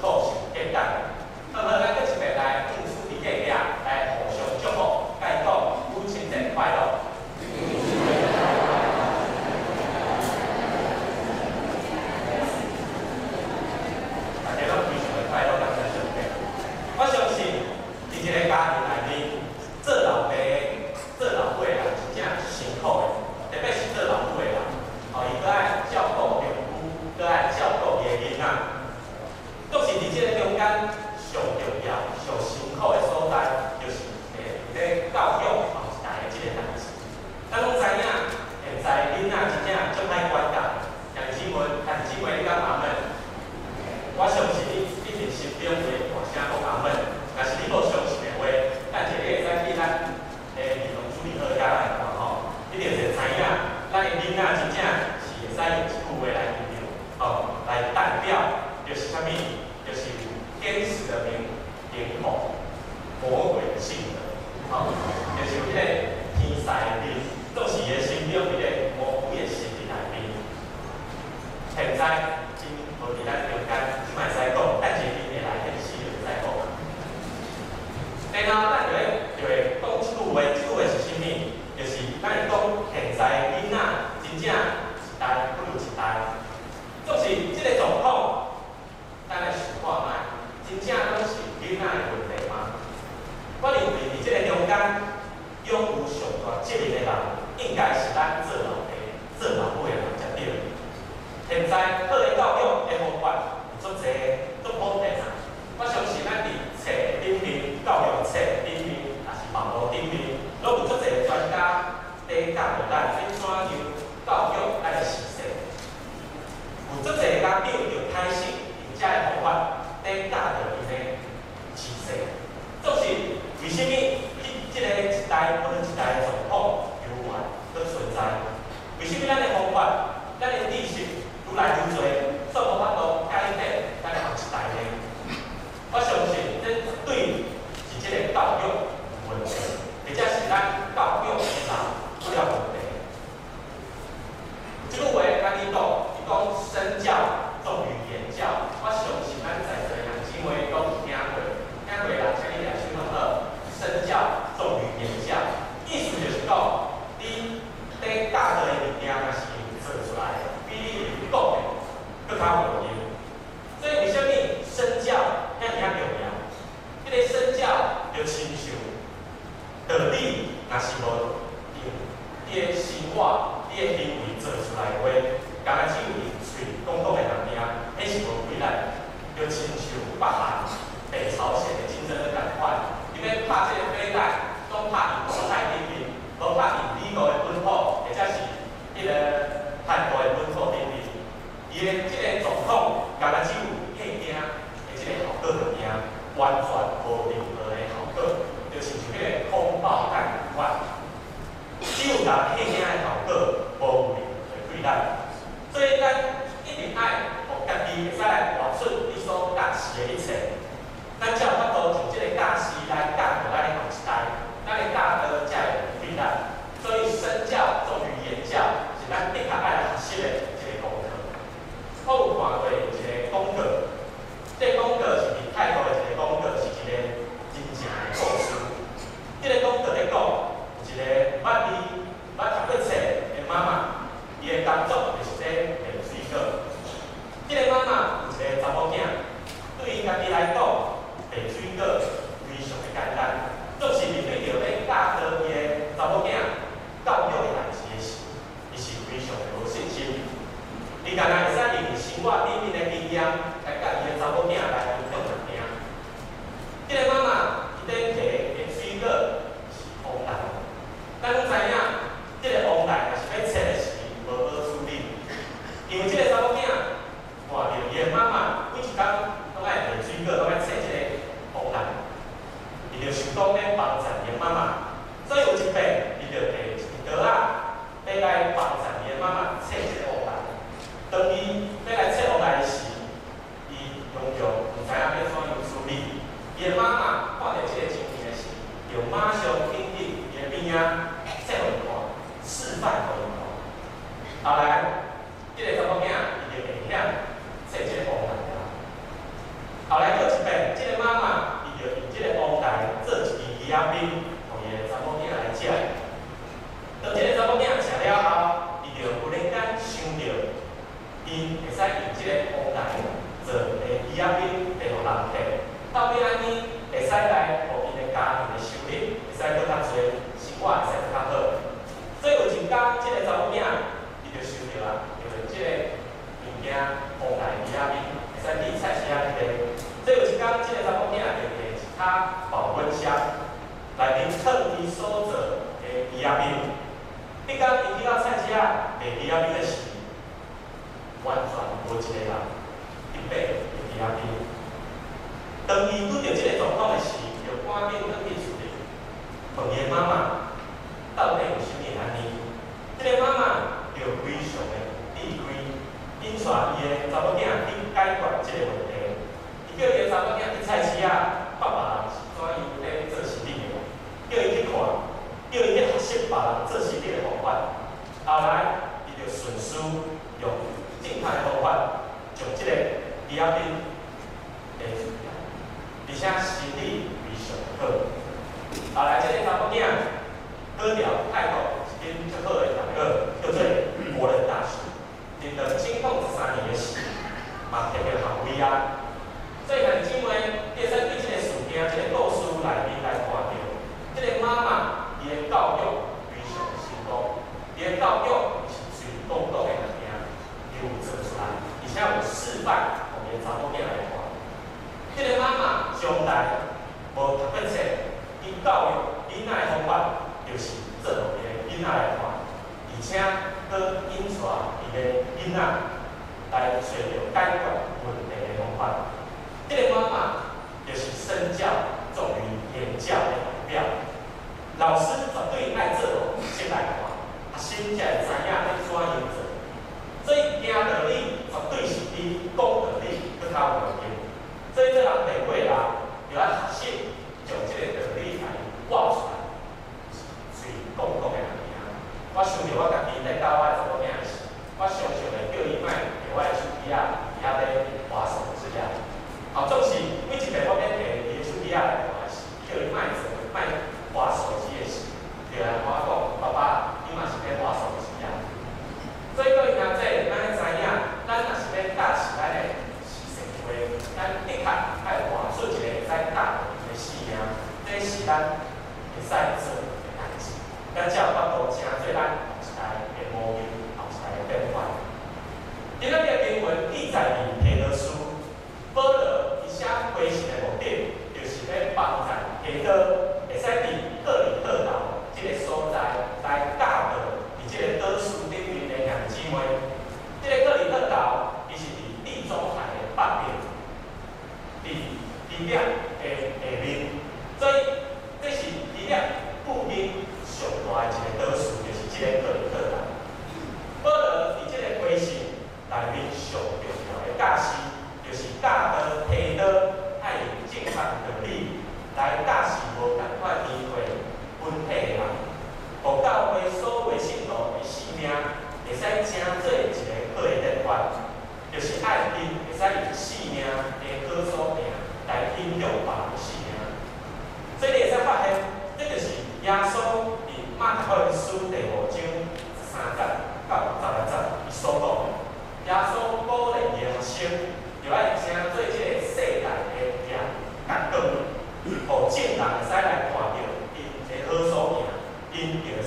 cost. 天使的名名号，魔鬼的。性格，好、哦，就是迄、命，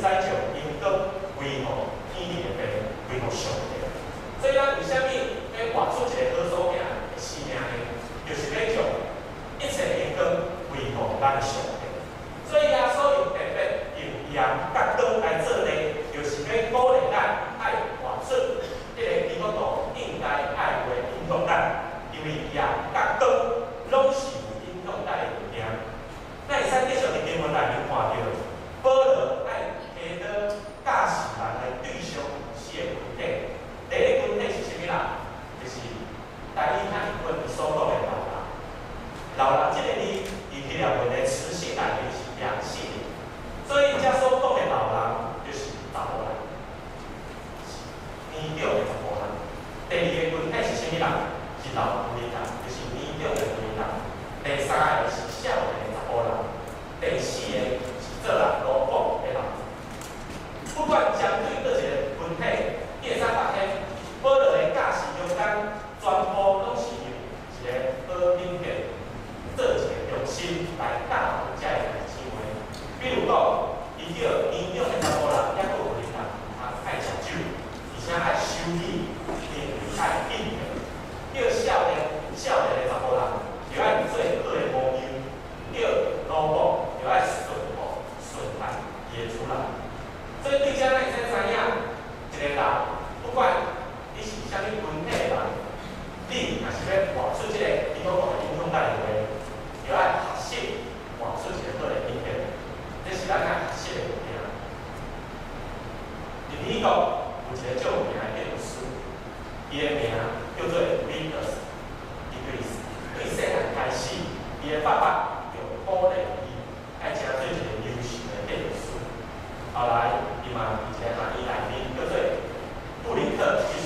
ที่以前แชร์มา布林特ไ术学院บิ๊มก็จะดูดิ๊กเกอร์ที่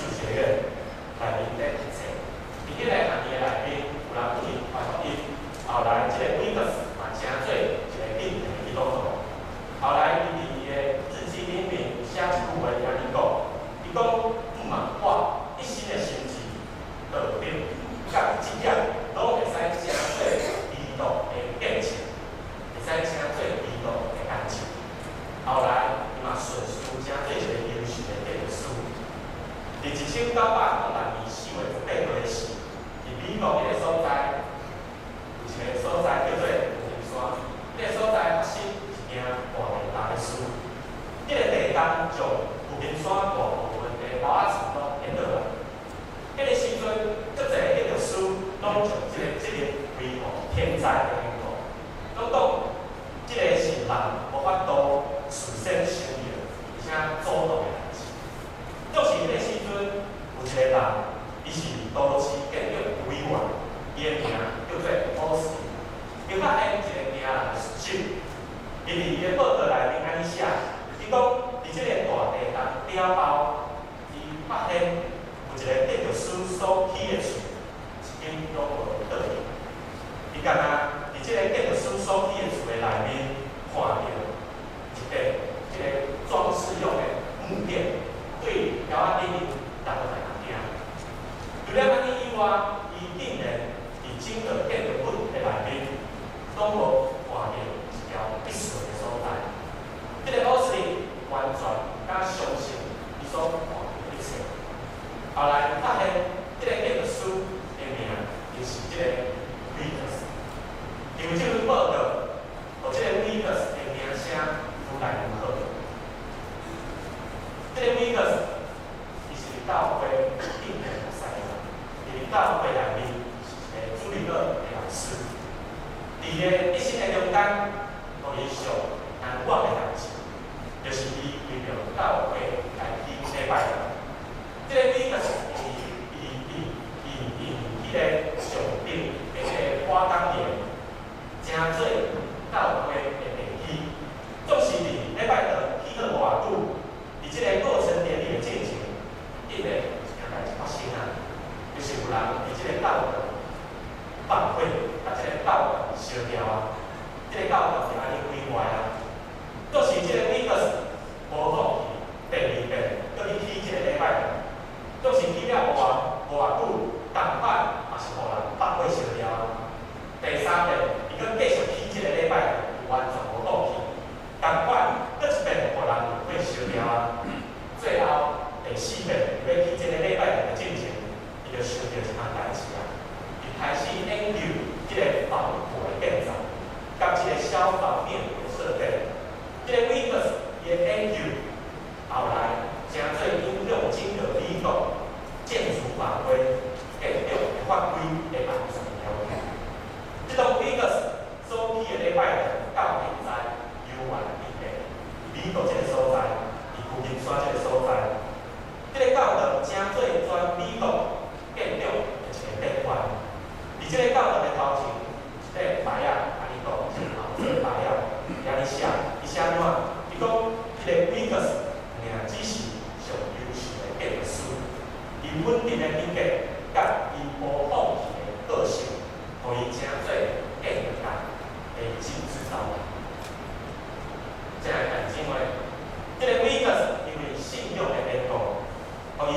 第一个是教会定格的岁月，伫教会内面，诶，处理个大事，伫个一生的中间，互伊上难忘的代志，就是伊为了教会来去礼拜的。这个彼得是伊伊伊伊伊迄个上顶一个寡工人，真多。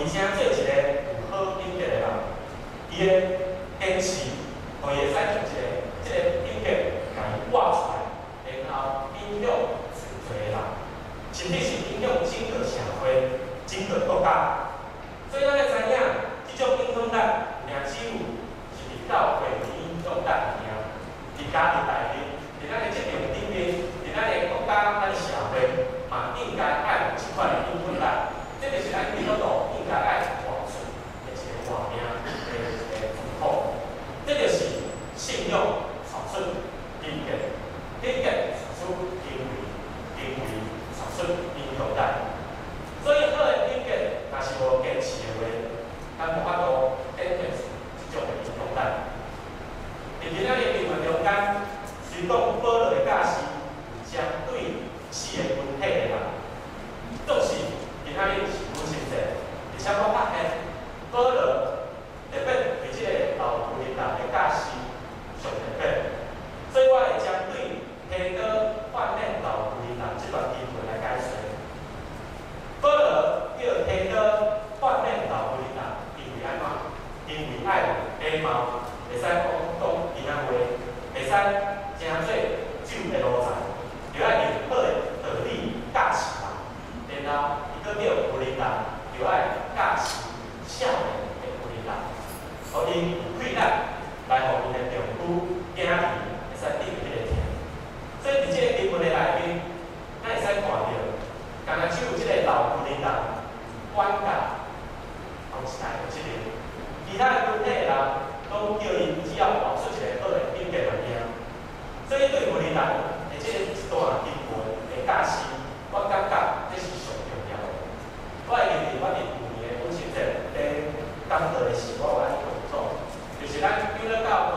你现在。当代的生活安怎做？就是咱了解到。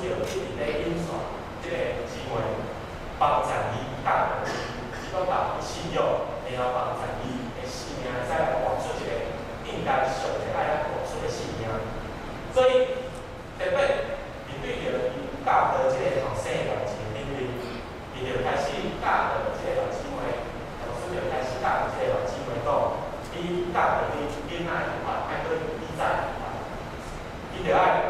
需要一直在印刷即个机会，帮助你达即个达你需要，然后帮助你的性命再活出一个应该上一个爱活出的性命。所以特别面对着教导即个学生个一个领域，伊就开始教导一个机会，老师就开始教导即个机会讲，伊教导你囡仔的话，爱对你在，伊就爱。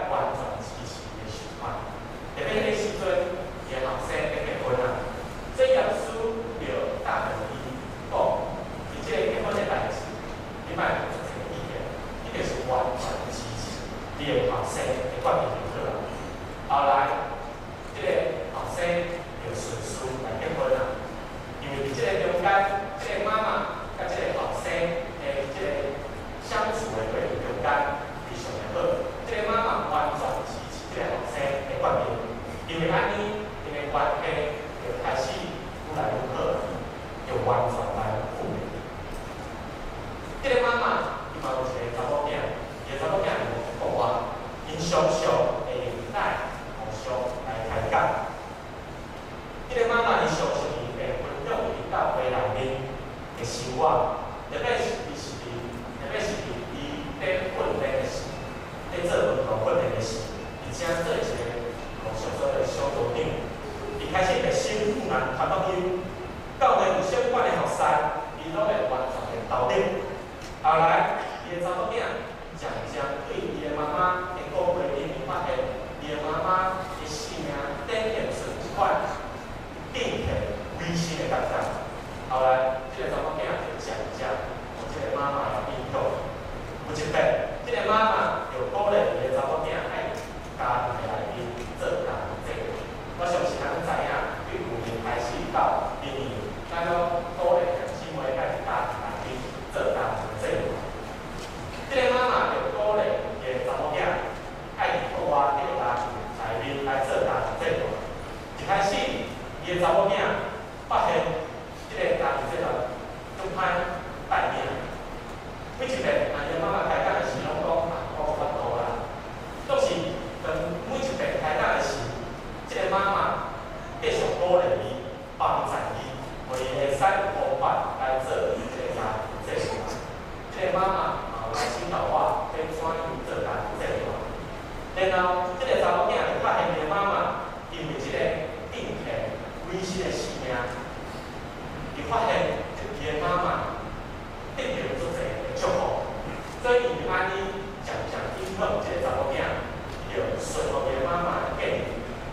顺路个妈妈建议，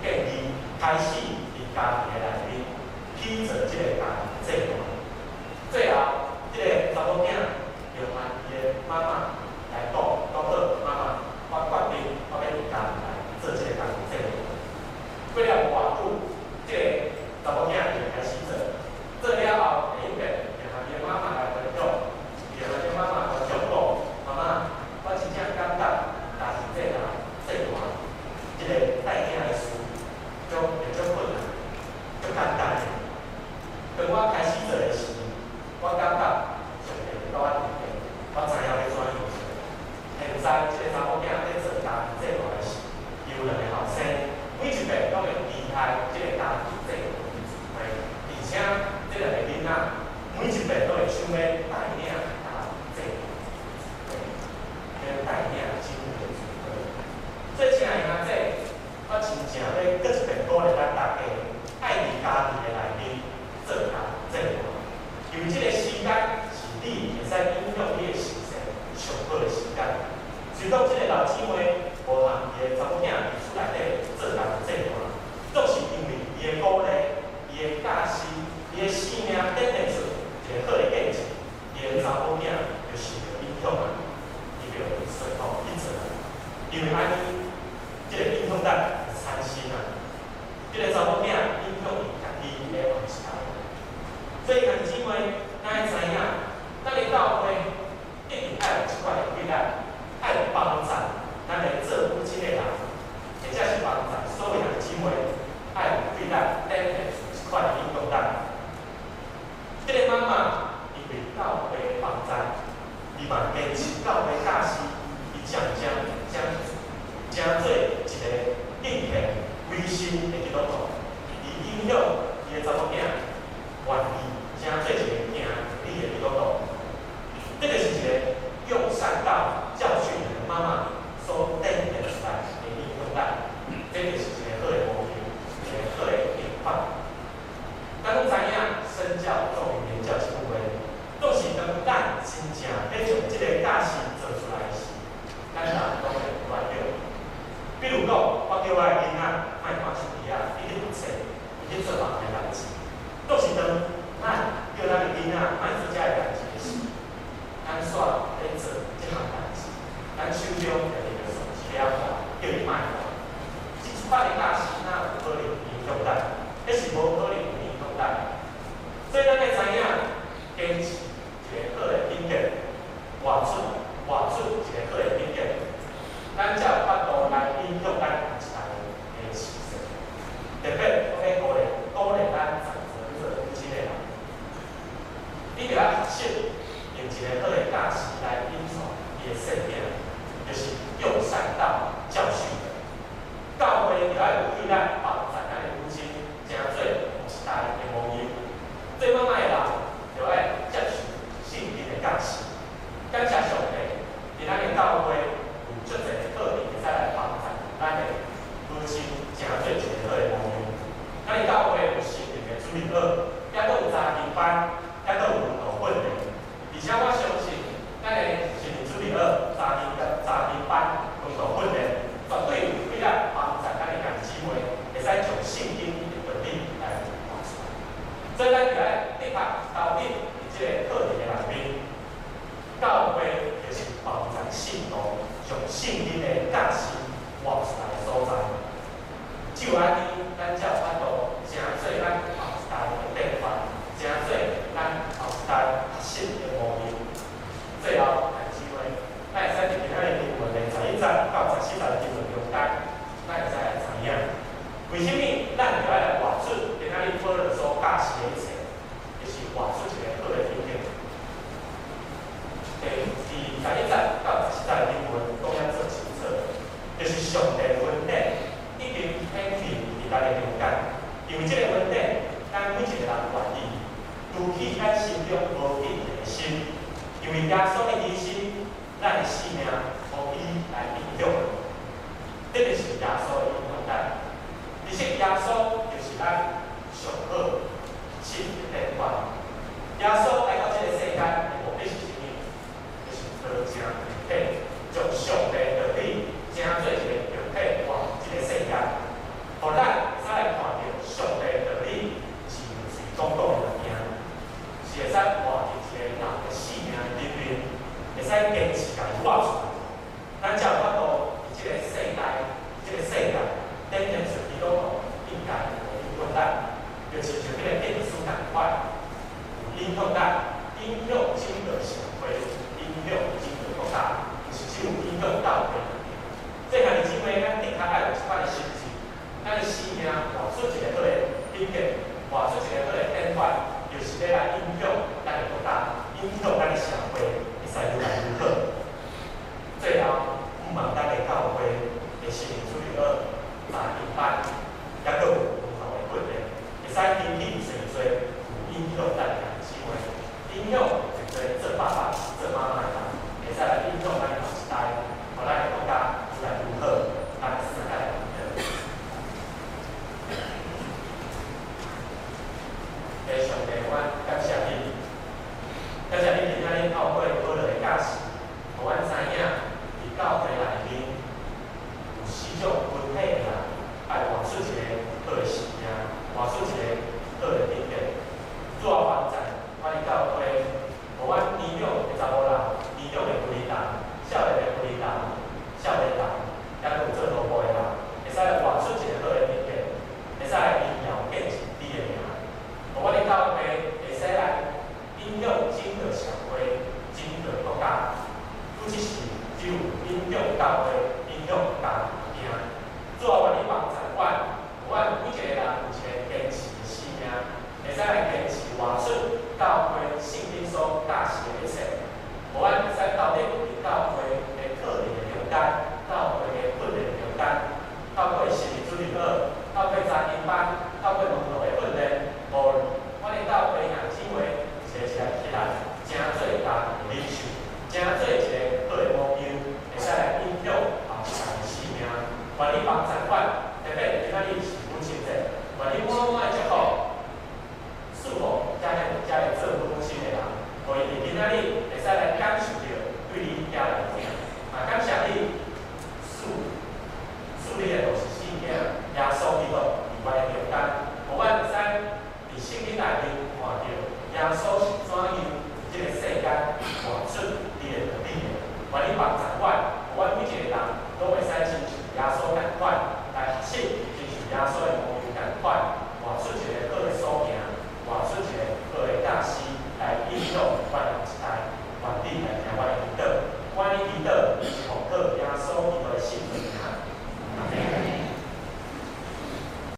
建议开始伫家庭内面批准即个工庭个。Xin trả lời. 做一个敬虔、微信的基督徒，以影响伊的查某囝，愿意正做一个。continuar what?